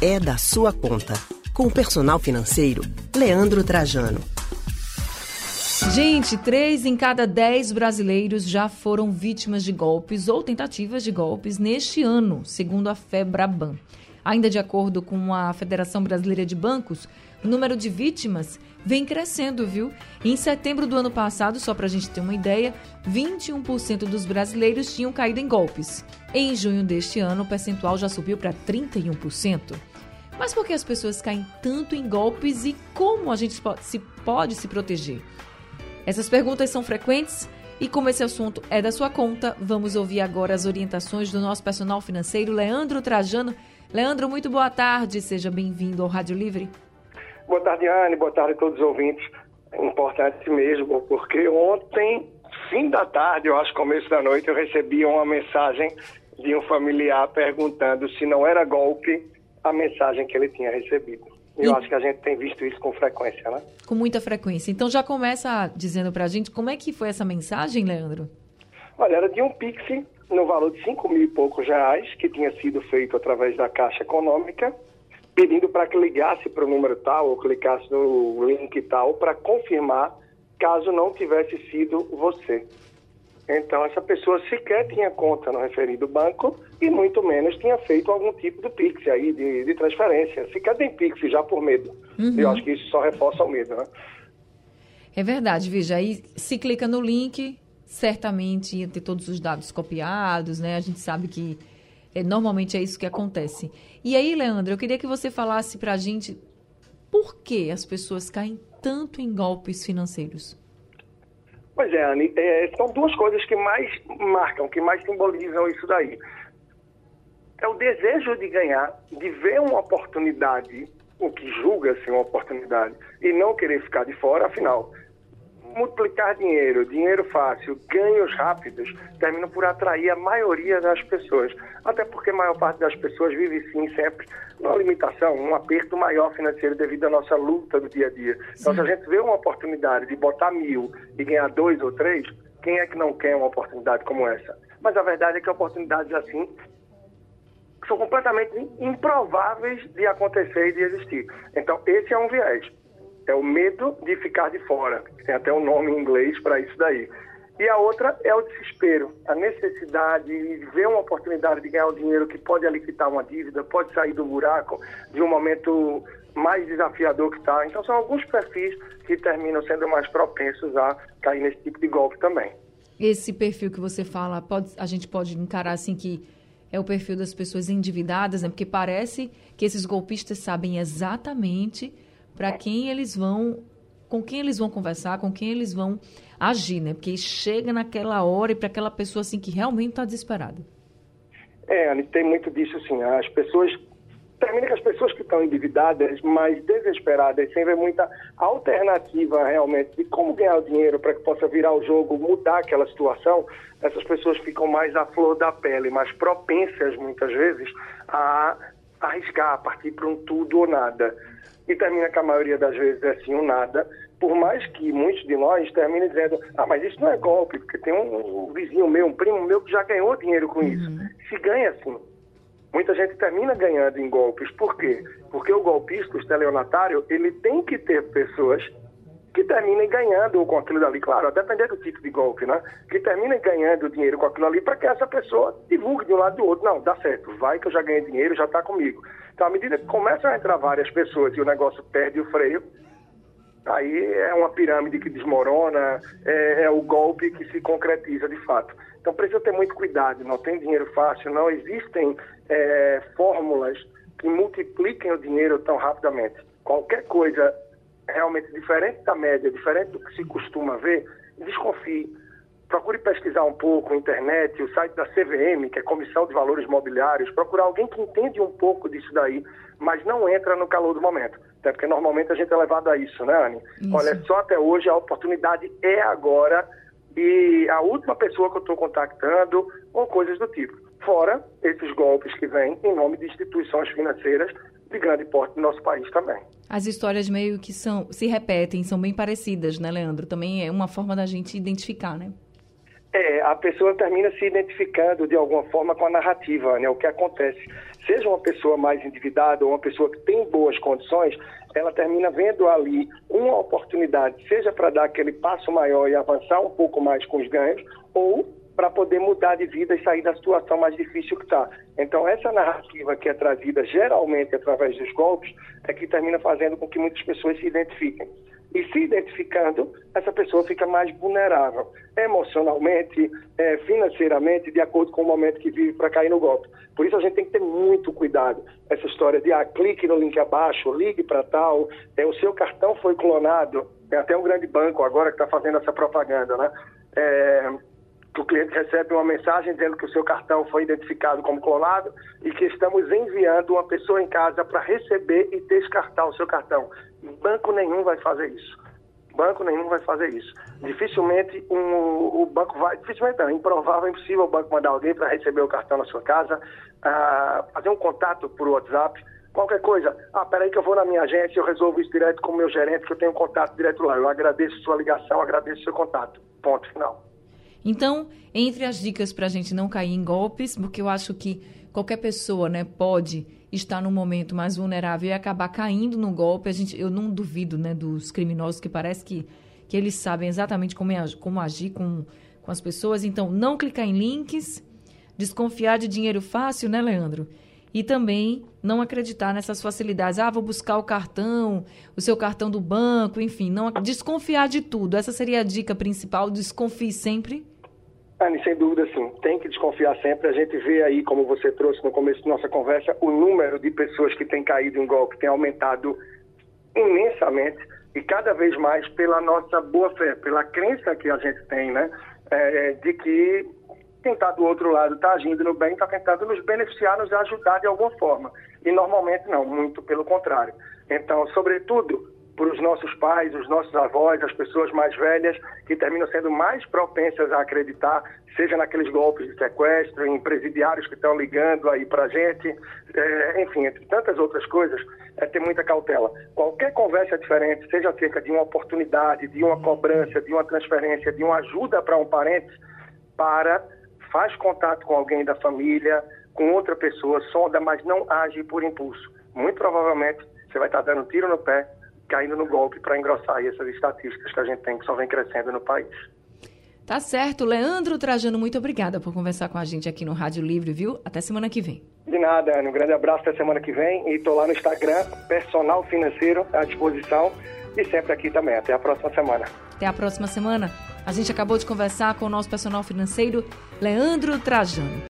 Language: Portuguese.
é da sua conta. Com o personal financeiro, Leandro Trajano. Gente, três em cada dez brasileiros já foram vítimas de golpes ou tentativas de golpes neste ano, segundo a FEBRABAN. Ainda de acordo com a Federação Brasileira de Bancos, o número de vítimas vem crescendo, viu? Em setembro do ano passado, só para a gente ter uma ideia, 21% dos brasileiros tinham caído em golpes. Em junho deste ano, o percentual já subiu para 31%. Mas por que as pessoas caem tanto em golpes e como a gente se pode se proteger? Essas perguntas são frequentes e como esse assunto é da sua conta, vamos ouvir agora as orientações do nosso personal financeiro, Leandro Trajano. Leandro, muito boa tarde, seja bem-vindo ao Rádio Livre. Boa tarde, Anne, boa tarde a todos os ouvintes. É importante mesmo, porque ontem, fim da tarde, eu acho começo da noite, eu recebi uma mensagem de um familiar perguntando se não era golpe a mensagem que ele tinha recebido. Eu e... acho que a gente tem visto isso com frequência, né? Com muita frequência. Então já começa dizendo pra gente como é que foi essa mensagem, Leandro? Olha, era de um Pix no valor de 5 mil e poucos reais, que tinha sido feito através da Caixa Econômica, pedindo para que ligasse para o número tal ou clicasse no link tal para confirmar caso não tivesse sido você. Então, essa pessoa sequer tinha conta no referido banco e muito menos tinha feito algum tipo de Pix aí, de, de transferência. Sequer tem Pix já por medo. Uhum. Eu acho que isso só reforça o medo, né? É verdade, veja, aí se clica no link, certamente ia ter todos os dados copiados, né? A gente sabe que é, normalmente é isso que acontece. E aí, Leandro, eu queria que você falasse para a gente por que as pessoas caem tanto em golpes financeiros. Pois é, Anne, é, são duas coisas que mais marcam, que mais simbolizam isso daí. É o desejo de ganhar, de ver uma oportunidade, o que julga ser uma oportunidade, e não querer ficar de fora, afinal, multiplicar dinheiro, dinheiro fácil, ganhos rápidos, terminam por atrair a maioria das pessoas. Até porque a maior parte das pessoas vive sim sempre numa limitação, um aperto maior financeiro devido à nossa luta do dia a dia. Então, se a gente vê uma oportunidade de botar mil e ganhar dois ou três, quem é que não quer uma oportunidade como essa? Mas a verdade é que oportunidades assim são completamente improváveis de acontecer e de existir. Então, esse é um viés. É o medo de ficar de fora. Tem até um nome em inglês para isso daí. E a outra é o desespero, a necessidade de ver uma oportunidade de ganhar o dinheiro que pode ali quitar uma dívida, pode sair do buraco de um momento mais desafiador que está. Então são alguns perfis que terminam sendo mais propensos a cair nesse tipo de golpe também. Esse perfil que você fala, pode, a gente pode encarar assim que é o perfil das pessoas endividadas, né? Porque parece que esses golpistas sabem exatamente para quem eles vão, com quem eles vão conversar, com quem eles vão agir, né? Porque chega naquela hora e para aquela pessoa assim que realmente está desesperada. É, tem muito disso assim. As pessoas termina que as pessoas que estão endividadas, mais desesperadas, sem ver muita alternativa realmente de como ganhar o dinheiro para que possa virar o jogo, mudar aquela situação, essas pessoas ficam mais à flor da pele, mais propensas muitas vezes a arriscar, partir para um tudo ou nada e termina que a maioria das vezes é assim, um nada, por mais que muitos de nós terminem dizendo, ah, mas isso não é golpe, porque tem um, um vizinho meu, um primo meu que já ganhou dinheiro com isso. Uhum. Se ganha assim. Muita gente termina ganhando em golpes. Por quê? Porque o golpista, o estelionatário, ele tem que ter pessoas que terminem ganhando com aquilo ali, claro, a depender do tipo de golpe, né? Que terminem ganhando dinheiro com aquilo ali para que essa pessoa divulgue de um lado do outro. Não, dá certo, vai que eu já ganhei dinheiro, já está comigo. Então, à medida que começam a entrar várias pessoas e o negócio perde o freio, aí é uma pirâmide que desmorona, é, é o golpe que se concretiza de fato. Então, precisa ter muito cuidado, não tem dinheiro fácil, não existem é, fórmulas que multipliquem o dinheiro tão rapidamente. Qualquer coisa realmente diferente da média, diferente do que se costuma ver, desconfie. Procure pesquisar um pouco na internet, o site da CVM, que é Comissão de Valores Mobiliários, procurar alguém que entende um pouco disso daí, mas não entra no calor do momento. Até porque normalmente a gente é levado a isso, né, Anne? Isso. Olha, só até hoje a oportunidade é agora e a última pessoa que eu estou contactando, ou coisas do tipo. Fora esses golpes que vêm em nome de instituições financeiras de grande porte no nosso país também. As histórias meio que são, se repetem, são bem parecidas, né, Leandro? Também é uma forma da gente identificar, né? É, a pessoa termina se identificando de alguma forma com a narrativa, né? O que acontece seja uma pessoa mais endividada ou uma pessoa que tem boas condições, ela termina vendo ali uma oportunidade, seja para dar aquele passo maior e avançar um pouco mais com os ganhos, ou para poder mudar de vida e sair da situação mais difícil que está. Então, essa narrativa que é trazida geralmente através dos golpes é que termina fazendo com que muitas pessoas se identifiquem. E se identificando, essa pessoa fica mais vulnerável, emocionalmente, é, financeiramente, de acordo com o momento que vive para cair no golpe. Por isso a gente tem que ter muito cuidado. Essa história de ah, clique no link abaixo, ligue para tal, é, o seu cartão foi clonado. Tem até um grande banco agora que está fazendo essa propaganda, né? É, que o cliente recebe uma mensagem dizendo que o seu cartão foi identificado como clonado e que estamos enviando uma pessoa em casa para receber e descartar o seu cartão. Banco nenhum vai fazer isso. Banco nenhum vai fazer isso. Dificilmente um, o banco vai, dificilmente não, improvável, impossível o banco mandar alguém para receber o cartão na sua casa, ah, fazer um contato por WhatsApp, qualquer coisa. Ah, peraí que eu vou na minha agência, eu resolvo isso direto com o meu gerente, que eu tenho contato direto lá. Eu agradeço sua ligação, agradeço seu contato. Ponto final. Então, entre as dicas para a gente não cair em golpes, porque eu acho que qualquer pessoa né, pode estar num momento mais vulnerável e acabar caindo no golpe. A gente, eu não duvido né, dos criminosos que parece que, que eles sabem exatamente como, é, como agir com, com as pessoas. Então, não clicar em links, desconfiar de dinheiro fácil, né, Leandro? E também não acreditar nessas facilidades. Ah, vou buscar o cartão, o seu cartão do banco, enfim, não desconfiar de tudo. Essa seria a dica principal, desconfie sempre Anne, sem dúvida, sim. Tem que desconfiar sempre. A gente vê aí, como você trouxe no começo da nossa conversa, o número de pessoas que têm caído em golpe tem aumentado imensamente e cada vez mais pela nossa boa fé, pela crença que a gente tem, né? É, de que quem está do outro lado está agindo no bem, está tentando nos beneficiar, nos ajudar de alguma forma. E normalmente não, muito pelo contrário. Então, sobretudo, por os nossos pais, os nossos avós, as pessoas mais velhas, que terminam sendo mais propensas a acreditar, seja naqueles golpes de sequestro, em presidiários que estão ligando aí para a gente, é, enfim, entre tantas outras coisas, é ter muita cautela. Qualquer conversa diferente, seja acerca de uma oportunidade, de uma cobrança, de uma transferência, de uma ajuda para um parente, para, faz contato com alguém da família, com outra pessoa, sonda, mas não age por impulso. Muito provavelmente você vai estar dando um tiro no pé caindo no golpe para engrossar essas estatísticas que a gente tem que só vem crescendo no país. Tá certo. Leandro Trajano, muito obrigada por conversar com a gente aqui no Rádio Livre, viu? Até semana que vem. De nada, Ana. Um grande abraço até semana que vem. E estou lá no Instagram, Personal Financeiro, à disposição. E sempre aqui também. Até a próxima semana. Até a próxima semana. A gente acabou de conversar com o nosso personal financeiro, Leandro Trajano.